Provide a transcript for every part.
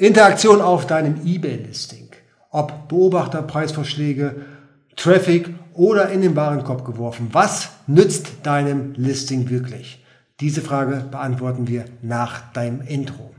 Interaktion auf deinem eBay-Listing. Ob Beobachter, Preisvorschläge, Traffic oder in den Warenkorb geworfen. Was nützt deinem Listing wirklich? Diese Frage beantworten wir nach deinem Intro.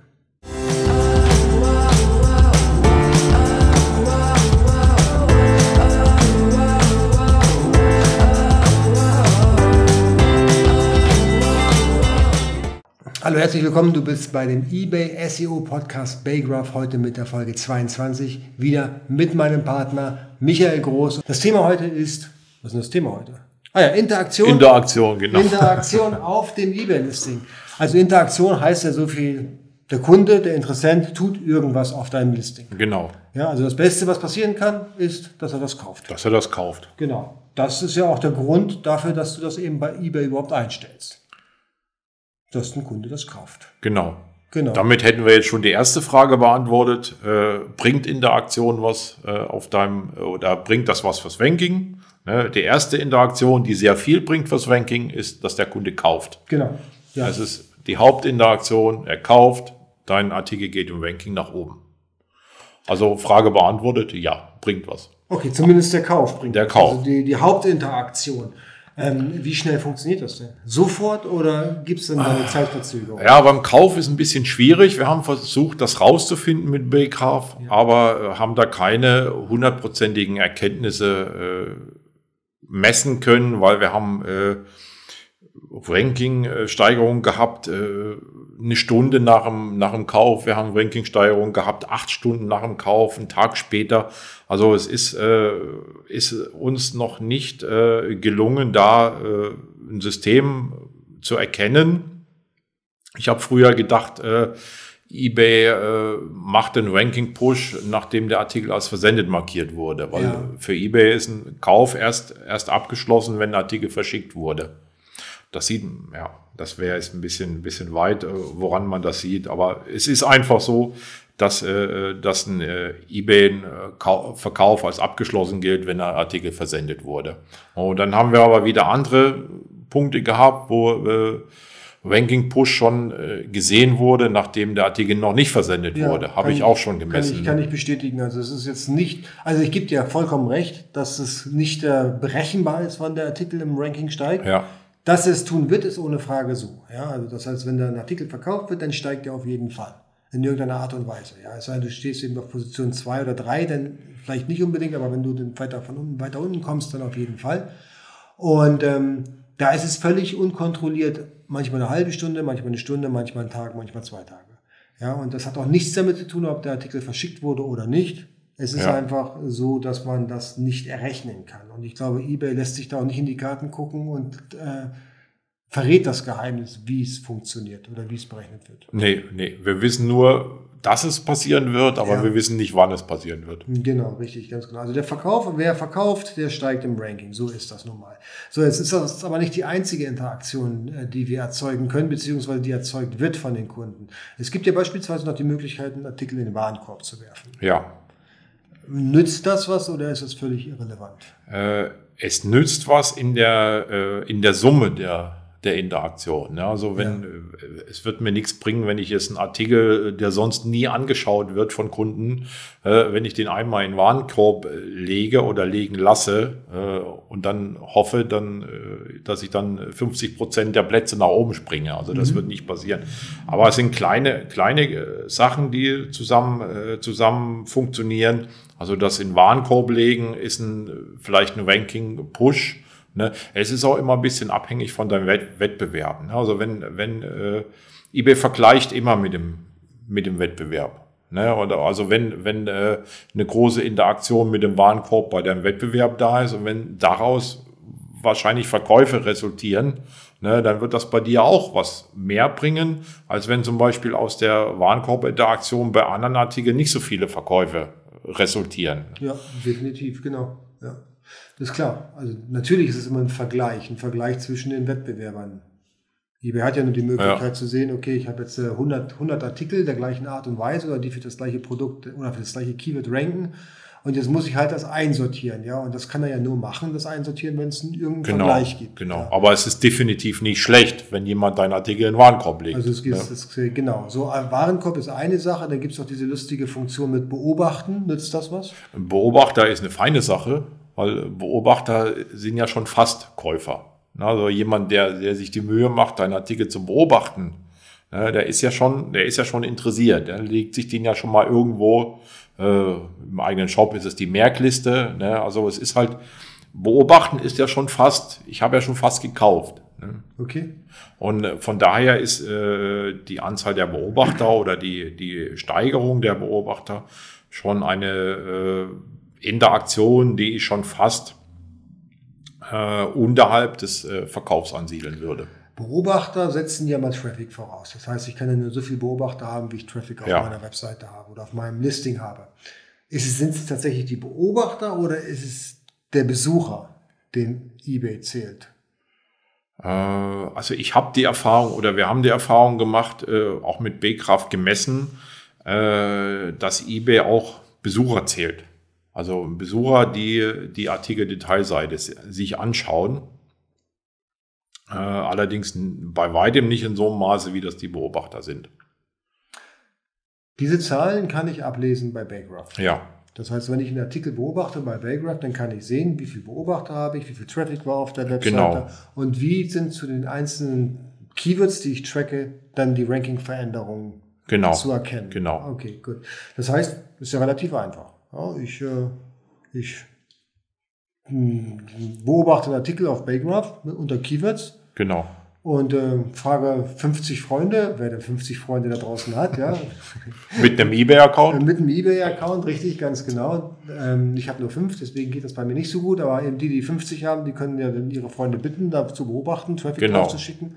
Hallo, herzlich willkommen. Du bist bei dem eBay SEO Podcast Baygraph heute mit der Folge 22. Wieder mit meinem Partner Michael Groß. Das Thema heute ist, was ist denn das Thema heute? Ah ja, Interaktion. Interaktion, genau. Interaktion auf dem eBay-Listing. Also Interaktion heißt ja so viel, der Kunde, der Interessent tut irgendwas auf deinem Listing. Genau. Ja, also das Beste, was passieren kann, ist, dass er das kauft. Dass er das kauft. Genau. Das ist ja auch der Grund dafür, dass du das eben bei eBay überhaupt einstellst dass ein Kunde das kauft. Genau. Genau. Damit hätten wir jetzt schon die erste Frage beantwortet. Äh, bringt Interaktion was äh, auf deinem oder bringt das was fürs Ranking? Ne? Die erste Interaktion, die sehr viel bringt fürs Ranking, ist, dass der Kunde kauft. Genau. Ja. Das ist die Hauptinteraktion. Er kauft, dein Artikel geht im Ranking nach oben. Also Frage beantwortet, ja, bringt was. Okay, zumindest der Kauf bringt der Kauf. Also die, die Hauptinteraktion. Ähm, wie schnell funktioniert das denn? Sofort oder gibt es denn eine Zeitverzögerung? Ja, beim Kauf ist ein bisschen schwierig. Wir haben versucht, das rauszufinden mit Baygraph, ja. aber äh, haben da keine hundertprozentigen Erkenntnisse äh, messen können, weil wir haben äh, Ranking-Steigerung gehabt, äh, eine Stunde nach dem, nach dem Kauf. Wir haben Ranking-Steigerung gehabt, acht Stunden nach dem Kauf, einen Tag später. Also es ist, äh, ist uns noch nicht äh, gelungen, da ein System zu erkennen. Ich habe früher gedacht, eBay äh, macht den Ranking-Push, nachdem der Artikel als versendet markiert wurde, weil ja. für eBay ist ein Kauf erst, erst abgeschlossen, wenn der Artikel verschickt wurde. Das sieht, ja, das wäre jetzt ein bisschen, ein bisschen weit, äh, woran man das sieht. Aber es ist einfach so, dass, äh, dass ein äh, eBay-Verkauf als abgeschlossen gilt, wenn der Artikel versendet wurde. Und dann haben wir aber wieder andere Punkte gehabt, wo Ranking Push schon gesehen wurde, nachdem der Artikel noch nicht versendet ja, wurde. Habe ich auch schon gemessen. Kann ich, kann ich bestätigen. Also es ist jetzt nicht, also ich gebe dir vollkommen recht, dass es nicht berechenbar ist, wann der Artikel im Ranking steigt. Ja. Dass es tun wird, ist ohne Frage so. Ja, also das heißt, wenn da ein Artikel verkauft wird, dann steigt er auf jeden Fall. In irgendeiner Art und Weise. Ja, es sei denn, du stehst eben auf Position zwei oder drei, dann vielleicht nicht unbedingt, aber wenn du dann weiter von unten, weiter unten kommst, dann auf jeden Fall. Und ähm, da ist es völlig unkontrolliert, manchmal eine halbe Stunde, manchmal eine Stunde, manchmal einen Tag, manchmal zwei Tage. Ja, und das hat auch nichts damit zu tun, ob der Artikel verschickt wurde oder nicht. Es ist ja. einfach so, dass man das nicht errechnen kann. Und ich glaube, eBay lässt sich da auch nicht in die Karten gucken und äh, verrät das Geheimnis, wie es funktioniert oder wie es berechnet wird. Nee, nee. Wir wissen nur, dass es passieren wird, aber ja. wir wissen nicht, wann es passieren wird. Genau, richtig, ganz genau. Also der Verkauf, wer verkauft, der steigt im Ranking. So ist das nun mal. So, jetzt ist das aber nicht die einzige Interaktion, äh, die wir erzeugen können, beziehungsweise die erzeugt wird von den Kunden. Es gibt ja beispielsweise noch die Möglichkeit, einen Artikel in den Warenkorb zu werfen. Ja, Nützt das was oder ist es völlig irrelevant? Äh, es nützt was in der, äh, in der Summe der, der Interaktion. Ja, also wenn ja. Äh, es wird mir nichts bringen, wenn ich jetzt einen Artikel, der sonst nie angeschaut wird von Kunden, äh, wenn ich den einmal in den Warenkorb äh, lege oder legen lasse äh, und dann hoffe, dann, äh, dass ich dann 50 Prozent der Plätze nach oben springe. Also das mhm. wird nicht passieren. Aber es sind kleine, kleine Sachen, die zusammen, äh, zusammen funktionieren. Also das in Warenkorb legen ist ein, vielleicht ein Ranking-Push Ne? Es ist auch immer ein bisschen abhängig von deinem Wettbewerb. Ne? Also wenn, wenn äh, eBay vergleicht immer mit dem, mit dem Wettbewerb. Ne? Oder also wenn, wenn äh, eine große Interaktion mit dem Warenkorb bei deinem Wettbewerb da ist und wenn daraus wahrscheinlich Verkäufe resultieren, ne, dann wird das bei dir auch was mehr bringen, als wenn zum Beispiel aus der Warenkorb-Interaktion bei anderen Artikeln nicht so viele Verkäufe resultieren. Ja, definitiv, genau. Ja. Das ist klar. Also natürlich ist es immer ein Vergleich, ein Vergleich zwischen den Wettbewerbern. eBay hat ja nur die Möglichkeit ja. zu sehen, okay, ich habe jetzt 100, äh, 100 Artikel der gleichen Art und Weise oder die für das gleiche Produkt oder für das gleiche Keyword ranken. Und jetzt muss ich halt das einsortieren, ja. Und das kann er ja nur machen, das einsortieren, wenn es einen irgendeinen Genau, Vergleich gibt. genau. Ja. Aber es ist definitiv nicht schlecht, wenn jemand deinen Artikel in den Warenkorb legt. Also es gibt, es, genau, so ein Warenkorb ist eine Sache, dann gibt es auch diese lustige Funktion mit Beobachten. Nützt das was? Ein Beobachter ist eine feine Sache, weil Beobachter sind ja schon fast Käufer. Also jemand, der, der sich die Mühe macht, deinen Artikel zu beobachten, ne, der ist ja schon, der ist ja schon interessiert. Der legt sich den ja schon mal irgendwo, äh, im eigenen Shop ist es die Merkliste. Ne? Also es ist halt, beobachten ist ja schon fast, ich habe ja schon fast gekauft. Ne? Okay. Und äh, von daher ist äh, die Anzahl der Beobachter oder die, die Steigerung der Beobachter schon eine äh, Interaktion, die ich schon fast äh, unterhalb des äh, Verkaufs ansiedeln würde. Beobachter setzen ja mal Traffic voraus. Das heißt, ich kann ja nur so viel Beobachter haben, wie ich Traffic auf Ja. meiner Webseite habe oder auf meinem Listing habe. Ist es, sind es tatsächlich die Beobachter oder ist es der Besucher, den eBay zählt? Äh, also ich habe die Erfahrung oder wir haben die Erfahrung gemacht, äh, auch mit B-Kraft gemessen, äh, dass eBay auch Besucher zählt. Also Besucher, die die Artikel-Detailseite sich anschauen. Äh, allerdings bei weitem nicht in so einem Maße, wie das die Beobachter sind. Diese Zahlen kann ich ablesen bei Baygraph. Ja, Das heißt, wenn ich einen Artikel beobachte bei Baygraph, dann kann ich sehen, wie viel Beobachter habe ich, wie viel Traffic war auf der Webseite Genau. und wie sind zu den einzelnen Keywords, die ich tracke, dann die Ranking-Veränderungen genau. zu erkennen. Genau. Okay, gut. Das heißt, ist ja relativ einfach. Ja, ich äh, ich hm, beobachte einen Artikel auf Baygraph unter Keywords Genau. und äh, frage 50 Freunde, wer denn 50 Freunde da draußen hat, ja, Mit einem eBay-Account. mit einem eBay-Account, richtig, ganz genau. Ähm, ich habe nur fünf, deswegen geht das bei mir nicht so gut, aber eben die, die 50 haben, die können ja dann ihre Freunde bitten, da zu beobachten, Traffic Genau. drauf zu schicken.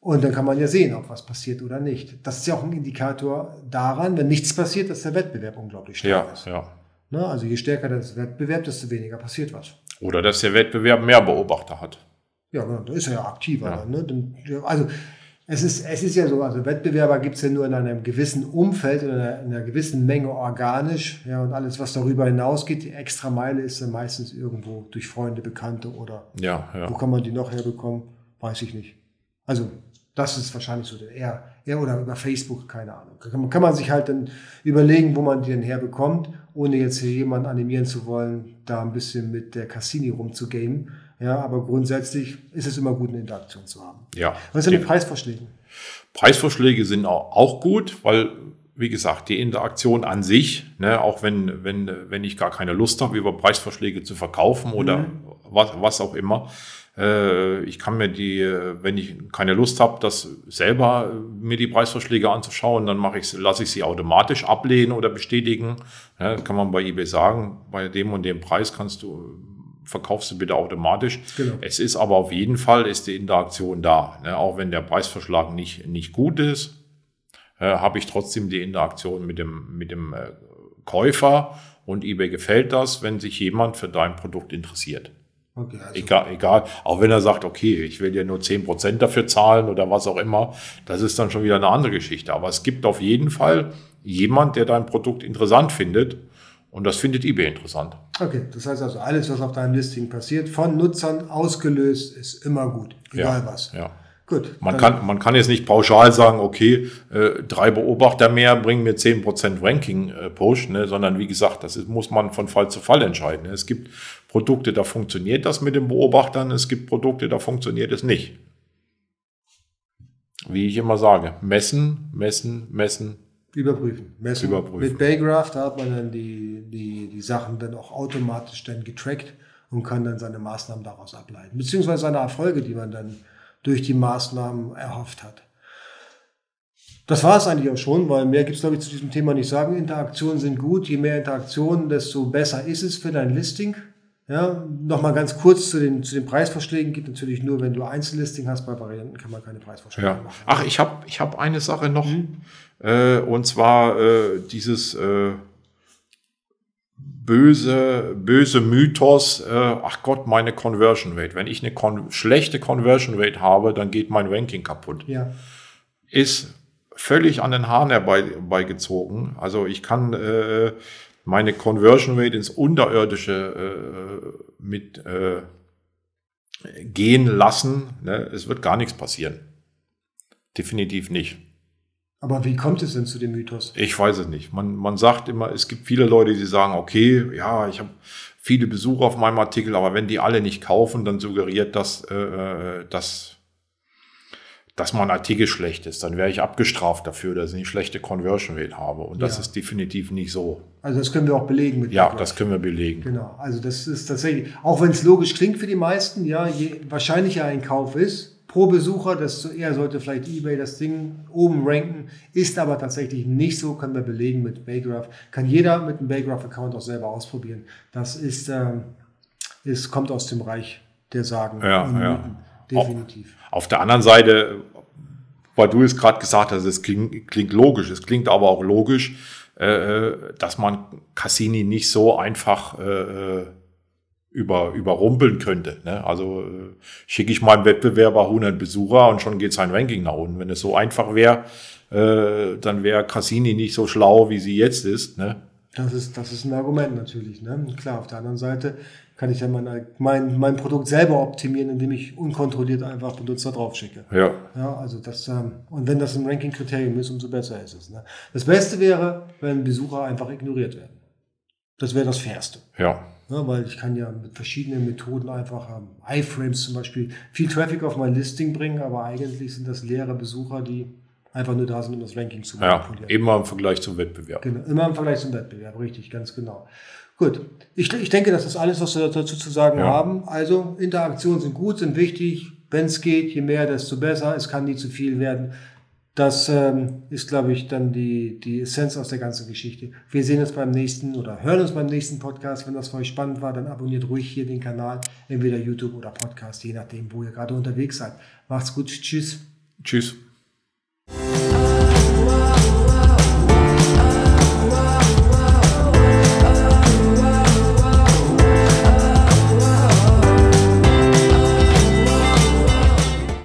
Und dann kann man ja sehen, ob was passiert oder nicht. Das ist ja auch ein Indikator daran, wenn nichts passiert, dass der Wettbewerb unglaublich stark Ja, ist. ja. Ne? Also je stärker der Wettbewerb, desto weniger passiert was. Oder dass der Wettbewerb mehr Beobachter hat. Ja, genau, da ist er ja aktiver. Ja. Dann, ne? Dann, also es ist, es ist ja so, also Wettbewerber gibt es ja nur in einem gewissen Umfeld, in einer, in einer gewissen Menge organisch. Ja, und alles, was darüber hinausgeht, die extra Meile ist dann meistens irgendwo durch Freunde, Bekannte oder Ja, wo ja. kann man die noch herbekommen? Weiß ich nicht. Also das ist wahrscheinlich so der eher, eher oder über Facebook, keine Ahnung. Kann man, kann man sich halt dann überlegen, wo man die denn herbekommt, ohne jetzt hier jemanden animieren zu wollen, da ein bisschen mit der Cassini rumzugamen. Ja, aber grundsätzlich ist es immer gut, eine Interaktion zu haben. ja. Was sind die Preisvorschläge? Preisvorschläge sind auch, gut, weil, wie gesagt, die Interaktion an sich, ne, auch wenn, wenn, wenn ich gar keine Lust habe, über Preisvorschläge zu verkaufen oder was, was auch immer, ich kann mir die, äh, wenn ich keine Lust habe, das selber äh, mir die Preisvorschläge anzuschauen, dann mache ich, lasse ich sie automatisch ablehnen oder bestätigen. Das kann man bei eBay sagen, bei dem und dem Preis kannst du verkaufst du bitte automatisch. Genau. Es ist aber auf jeden Fall ist die Interaktion da. Ne? Auch wenn der Preisverschlag nicht, nicht gut ist, äh, habe ich trotzdem die Interaktion mit dem, mit dem äh, Käufer und eBay gefällt das, wenn sich jemand für dein Produkt interessiert. Okay, also Egal, egal, auch wenn er sagt, okay, ich will dir nur 10% dafür zahlen oder was auch immer, das ist dann schon wieder eine andere Geschichte. Aber es gibt auf jeden Fall jemand, der dein Produkt interessant findet und das findet eBay interessant. Okay, das heißt also, alles, was auf deinem Listing passiert, von Nutzern ausgelöst, ist immer gut. Egal ja, was. Ja. Gut. Man kann, man kann jetzt nicht pauschal sagen, okay, äh, drei Beobachter mehr bringen mir 10% Ranking-Push, ne, sondern wie gesagt, das ist, muss man von Fall zu Fall entscheiden. Es gibt Produkte, da funktioniert das mit den Beobachtern, es gibt Produkte, da funktioniert es nicht. Wie ich immer sage, messen, messen, messen. Überprüfen. Messen. Überprüfen. Mit Baygraph, da hat man dann die, die, die Sachen dann auch automatisch dann getrackt und kann dann seine Maßnahmen daraus ableiten. Beziehungsweise seine Erfolge, die man dann durch die Maßnahmen erhofft hat. Das war es eigentlich auch schon, weil mehr gibt es, glaube ich, zu diesem Thema nicht sagen. Interaktionen sind gut. Je mehr Interaktionen, desto besser ist es für dein Listing. Ja, nochmal ganz kurz zu den, zu den Preisvorschlägen. Gibt natürlich nur, wenn du Einzellisting hast. Bei Varianten kann man keine Preisvorschläge Ja. machen. Ach, ich habe ich hab eine Sache noch. Äh, und zwar äh, dieses äh, böse, böse Mythos, äh, ach Gott, meine Conversion Rate. Wenn ich eine kon schlechte Conversion Rate habe, dann geht mein Ranking kaputt. Ja, Ist völlig an den Haaren herbeigezogen. Also ich kann äh, meine Conversion Rate ins Unterirdische äh, mit äh, gehen lassen. Ne? Es wird gar nichts passieren. Definitiv nicht. Aber wie kommt es denn zu dem Mythos? Ich weiß es nicht. Man, man sagt immer, es gibt viele Leute, die sagen, okay, ja, ich habe viele Besucher auf meinem Artikel, aber wenn die alle nicht kaufen, dann suggeriert das, äh, äh dass dass mein Artikel schlecht ist, dann wäre ich abgestraft dafür, dass ich eine schlechte Conversion Rate habe. Und das ja. ist definitiv nicht so. Also das können wir auch belegen mit Ja, das können wir belegen. Genau. Also das ist tatsächlich, auch wenn es logisch klingt für die meisten, ja, je wahrscheinlicher ein Kauf ist, pro Besucher, desto eher sollte vielleicht eBay das Ding oben ranken, ist aber tatsächlich nicht so, können wir belegen mit Baygraph. Kann jeder mit einem Baygraph-Account auch selber ausprobieren. Das ist, ähm, ist, kommt aus dem Reich der Sagen ja, ja. Definitiv. Auf der anderen Seite, weil du es gerade gesagt hast, es klingt, klingt, logisch, es klingt aber auch logisch, äh, dass man Cassini nicht so einfach äh, über, überrumpeln könnte. Ne? Also äh, schicke ich meinem Wettbewerber 100 Besucher und schon geht sein Ranking nach unten. Wenn es so einfach wäre, äh, dann wäre Cassini nicht so schlau, wie sie jetzt ist. Ne? Das ist, das ist ein Argument natürlich. Ne? Klar, auf der anderen Seite kann ich dann mein, mein, mein Produkt selber optimieren, indem ich unkontrolliert einfach Benutzer draufschicke. Ja. ja also das, ähm, und wenn das ein Ranking-Kriterium ist, umso besser ist es. Ne? Das Beste wäre, wenn Besucher einfach ignoriert werden. Das wäre das Fairste. Ja. ja. Weil ich kann ja mit verschiedenen Methoden einfach ähm, iFrames zum Beispiel viel Traffic auf mein Listing bringen, aber eigentlich sind das leere Besucher, die einfach nur da sind, um das Ranking zu manipulieren. Ja, immer im Vergleich zum Wettbewerb. Genau, immer im Vergleich zum Wettbewerb, richtig, ganz genau. Gut, ich, ich denke, das ist alles, was wir dazu zu sagen ja. haben. Also Interaktionen sind gut, sind wichtig. Wenn es geht, je mehr, desto besser. Es kann nie zu viel werden. Das ähm, ist, glaube ich, dann die, die Essenz aus der ganzen Geschichte. Wir sehen uns beim nächsten oder hören uns beim nächsten Podcast. Wenn das für euch spannend war, dann abonniert ruhig hier den Kanal, entweder YouTube oder Podcast, je nachdem, wo ihr gerade unterwegs seid. Macht's gut. Tschüss. Tschüss. Oh, oh, oh,